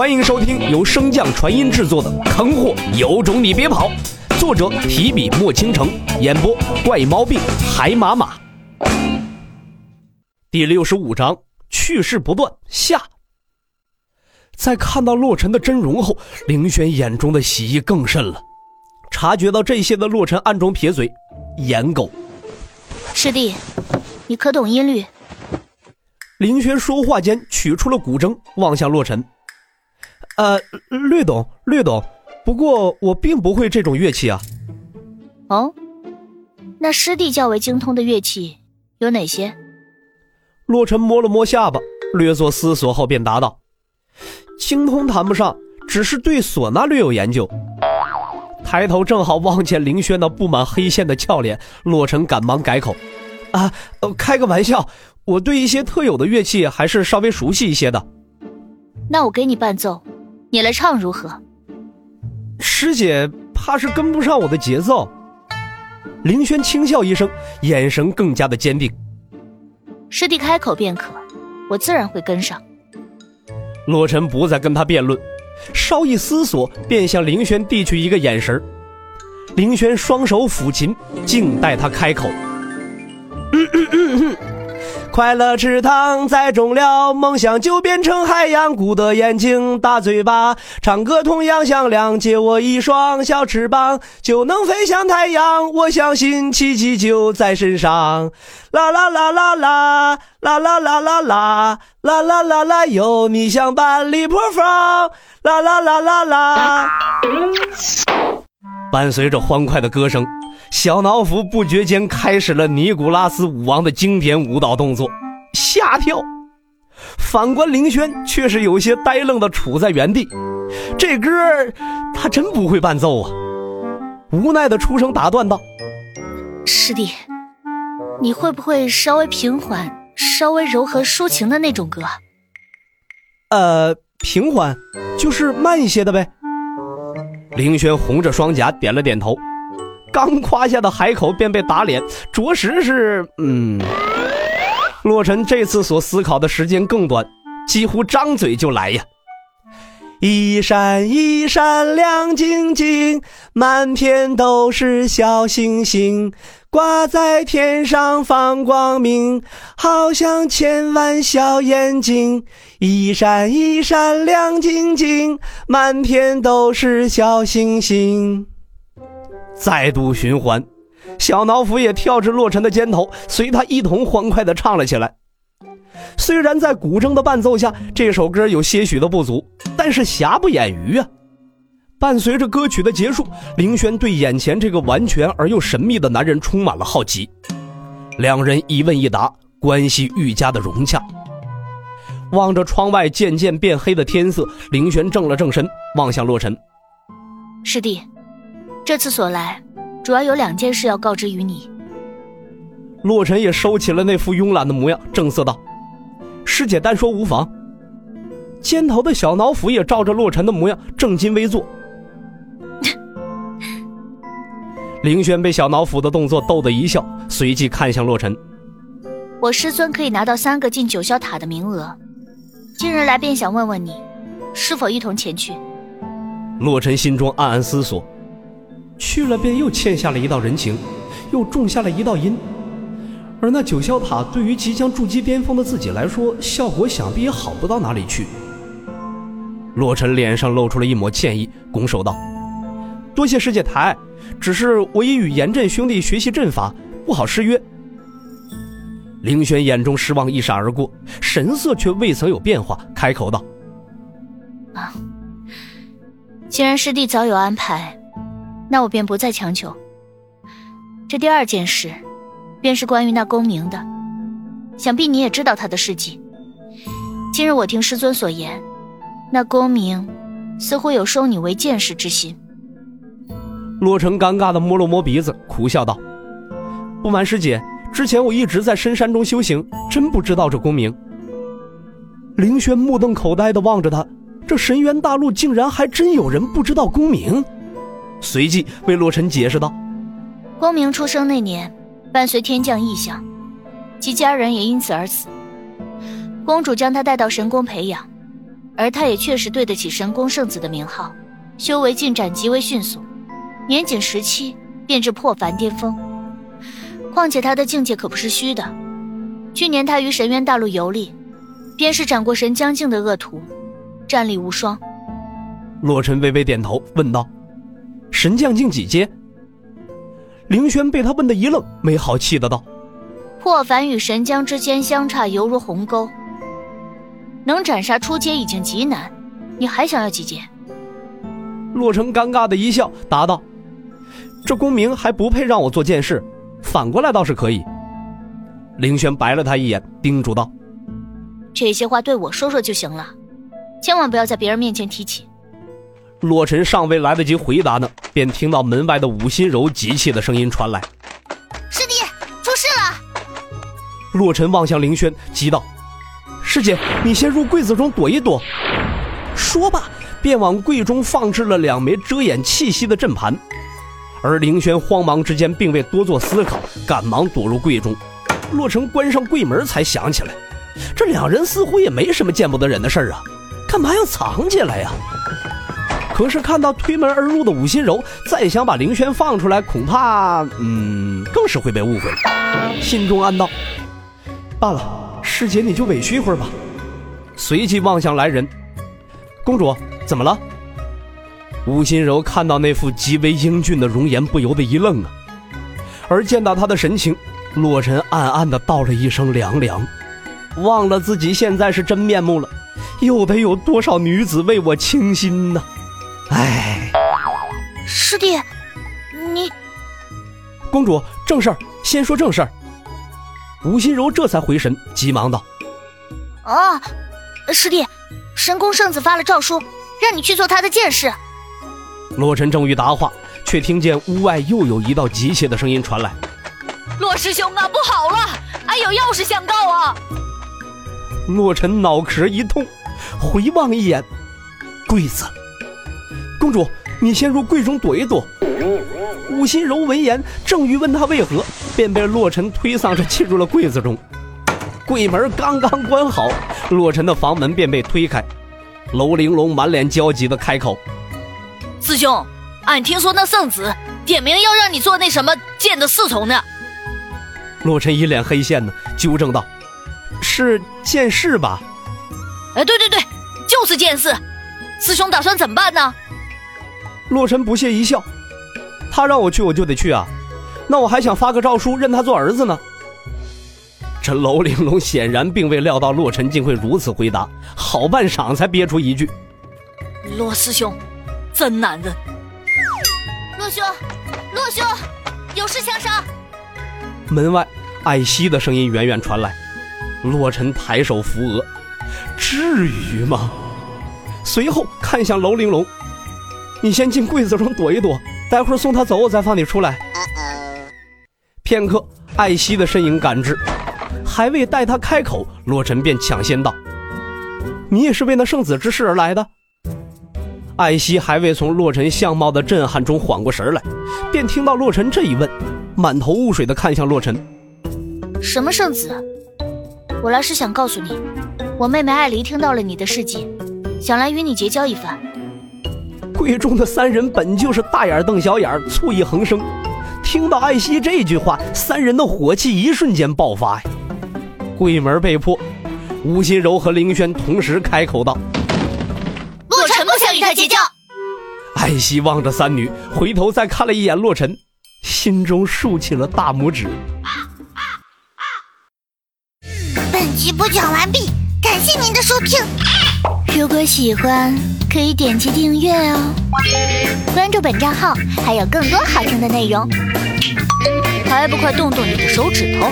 欢迎收听由升降传音制作的《坑货有种你别跑》，作者提笔墨倾城，演播怪毛病海马马。第六十五章趣事不断下。在看到洛尘的真容后，凌轩眼中的喜意更甚了。察觉到这些的洛尘暗中撇嘴：“颜狗，师弟，你可懂音律？”凌轩说话间取出了古筝，望向洛尘：“呃，略懂，略懂。不过我并不会这种乐器啊。”“哦，那师弟较为精通的乐器有哪些？”洛尘摸了摸下巴，略作思索后便答道：“精通谈不上，只是对唢呐略有研究。”抬头正好望见凌轩那布满黑线的俏脸，洛尘赶忙改口：“啊，开个玩笑，我对一些特有的乐器还是稍微熟悉一些的。”那我给你伴奏，你来唱如何？师姐怕是跟不上我的节奏。林轩轻笑一声，眼神更加的坚定。师弟开口便可，我自然会跟上。洛尘不再跟他辩论。稍一思索，便向林轩递去一个眼神林轩双手抚琴，静待他开口。快乐池塘栽种了梦想，就变成海洋。鼓的眼睛，大嘴巴，唱歌同样响亮。借我一双小翅膀，就能飞向太阳。我相信奇迹就在身上。啦啦啦啦啦，啦啦啦啦啦，啦啦啦啦，有你相伴，离破风。啦啦啦啦啦！伴随着欢快的歌声，小脑斧不觉间开始了尼古拉斯舞王的经典舞蹈动作——下跳。反观凌轩，却是有些呆愣的杵在原地。这歌他真不会伴奏啊！无奈的出声打断道：“师弟，你会不会稍微平缓、稍微柔和抒情的那种歌？”呃。平缓，就是慢一些的呗。凌轩红着双颊点了点头，刚夸下的海口便被打脸，着实是……嗯。洛尘这次所思考的时间更短，几乎张嘴就来呀。一闪一闪亮晶晶，满天都是小星星，挂在天上放光明，好像千万小眼睛。一闪一闪亮晶晶，满天都是小星星。再度循环，小脑斧也跳至洛尘的肩头，随他一同欢快地唱了起来。虽然在古筝的伴奏下，这首歌有些许的不足，但是瑕不掩瑜啊。伴随着歌曲的结束，凌轩对眼前这个完全而又神秘的男人充满了好奇。两人一问一答，关系愈加的融洽。望着窗外渐渐变黑的天色，凌轩正了正身，望向洛尘：“师弟，这次所来，主要有两件事要告知于你。”洛尘也收起了那副慵懒的模样，正色道。师姐单说无妨。肩头的小脑斧也照着洛尘的模样正襟危坐。凌轩被小脑斧的动作逗得一笑，随即看向洛尘：“我师尊可以拿到三个进九霄塔的名额，今日来便想问问你，是否一同前去？”洛尘心中暗暗思索：去了便又欠下了一道人情，又种下了一道因。而那九霄塔对于即将筑基巅峰的自己来说，效果想必也好不到哪里去。洛尘脸上露出了一抹歉意，拱手道：“多谢师姐抬，只是我已与严震兄弟学习阵法，不好失约。”凌轩眼中失望一闪而过，神色却未曾有变化，开口道：“啊，既然师弟早有安排，那我便不再强求。这第二件事。”便是关于那公明的，想必你也知道他的事迹。今日我听师尊所言，那公明似乎有收你为剑士之心。洛尘尴尬的摸了摸鼻子，苦笑道：“不瞒师姐，之前我一直在深山中修行，真不知道这公明。”凌轩目瞪口呆的望着他，这神元大陆竟然还真有人不知道公明。随即为洛尘解释道：“公明出生那年。”伴随天降异象，其家人也因此而死。公主将他带到神宫培养，而他也确实对得起神宫圣子的名号，修为进展极为迅速，年仅十七便至破凡巅峰。况且他的境界可不是虚的，去年他于神渊大陆游历，便是斩过神将境的恶徒，战力无双。洛尘微微点头，问道：“神将境几阶？”凌轩被他问的一愣，没好气的道：“破凡与神将之间相差犹如鸿沟，能斩杀初阶已经极难，你还想要几阶？”洛尘尴尬的一笑，答道：“这功名还不配让我做剑士，反过来倒是可以。”凌轩白了他一眼，叮嘱道：“这些话对我说说就行了，千万不要在别人面前提起。”洛尘尚未来得及回答呢，便听到门外的武心柔急切的声音传来：“师弟，出事了！”洛尘望向凌轩，急道：“师姐，你先入柜子中躲一躲。”说罢，便往柜中放置了两枚遮掩气息的阵盘。而凌轩慌忙之间，并未多做思考，赶忙躲入柜中。洛尘关上柜门，才想起来，这两人似乎也没什么见不得人的事儿啊，干嘛要藏起来呀？可是看到推门而入的武心柔，再想把凌轩放出来，恐怕嗯，更是会被误会。心中暗道：罢了，师姐你就委屈一会儿吧。随即望向来人，公主怎么了？武心柔看到那副极为英俊的容颜，不由得一愣啊。而见到他的神情，洛尘暗暗的道了一声凉凉，忘了自己现在是真面目了，又得有多少女子为我倾心呢？唉，师弟，你，公主，正事儿，先说正事儿。吴心柔这才回神，急忙道：“啊，师弟，神宫圣子发了诏书，让你去做他的剑士。”洛尘正欲答话，却听见屋外又有一道急切的声音传来：“洛师兄啊，不好了，俺有要事相告啊！”洛尘脑壳一痛，回望一眼，柜子。公主，你先入柜中躲一躲。武心柔闻言，正欲问他为何，便被洛尘推搡着进入了柜子中。柜门刚刚关好，洛尘的房门便被推开。楼玲珑满脸焦急地开口：“师兄，俺听说那圣子点名要让你做那什么剑的侍从呢。”洛尘一脸黑线呢，纠正道：“是剑士吧？”“哎，对对对，就是剑士。师兄打算怎么办呢？”洛尘不屑一笑，他让我去我就得去啊，那我还想发个诏书认他做儿子呢。这楼玲珑显然并未料到洛尘竟会如此回答，好半晌才憋出一句：“洛师兄，真男人。”洛兄，洛兄，有事相商。门外艾希的声音远远传来，洛尘抬手扶额：“至于吗？”随后看向楼玲珑。你先进柜子中躲一躲，待会儿送他走，我再放你出来。片刻，艾希的身影赶至，还未待他开口，洛尘便抢先道：“你也是为那圣子之事而来的？”艾希还未从洛尘相貌的震撼中缓过神来，便听到洛尘这一问，满头雾水的看向洛尘：“什么圣子？我来是想告诉你，我妹妹艾离听到了你的事迹，想来与你结交一番。”柜中的三人本就是大眼瞪小眼，醋意横生。听到艾希这句话，三人的火气一瞬间爆发呀！柜门被破，吴心柔和凌轩同时开口道：“他结交。”艾希望着三女，回头再看了一眼洛尘，心中竖起了大拇指。本集播讲完毕，感谢您的收听。如果喜欢，可以点击订阅哦，关注本账号还有更多好听的内容，还不快动动你的手指头！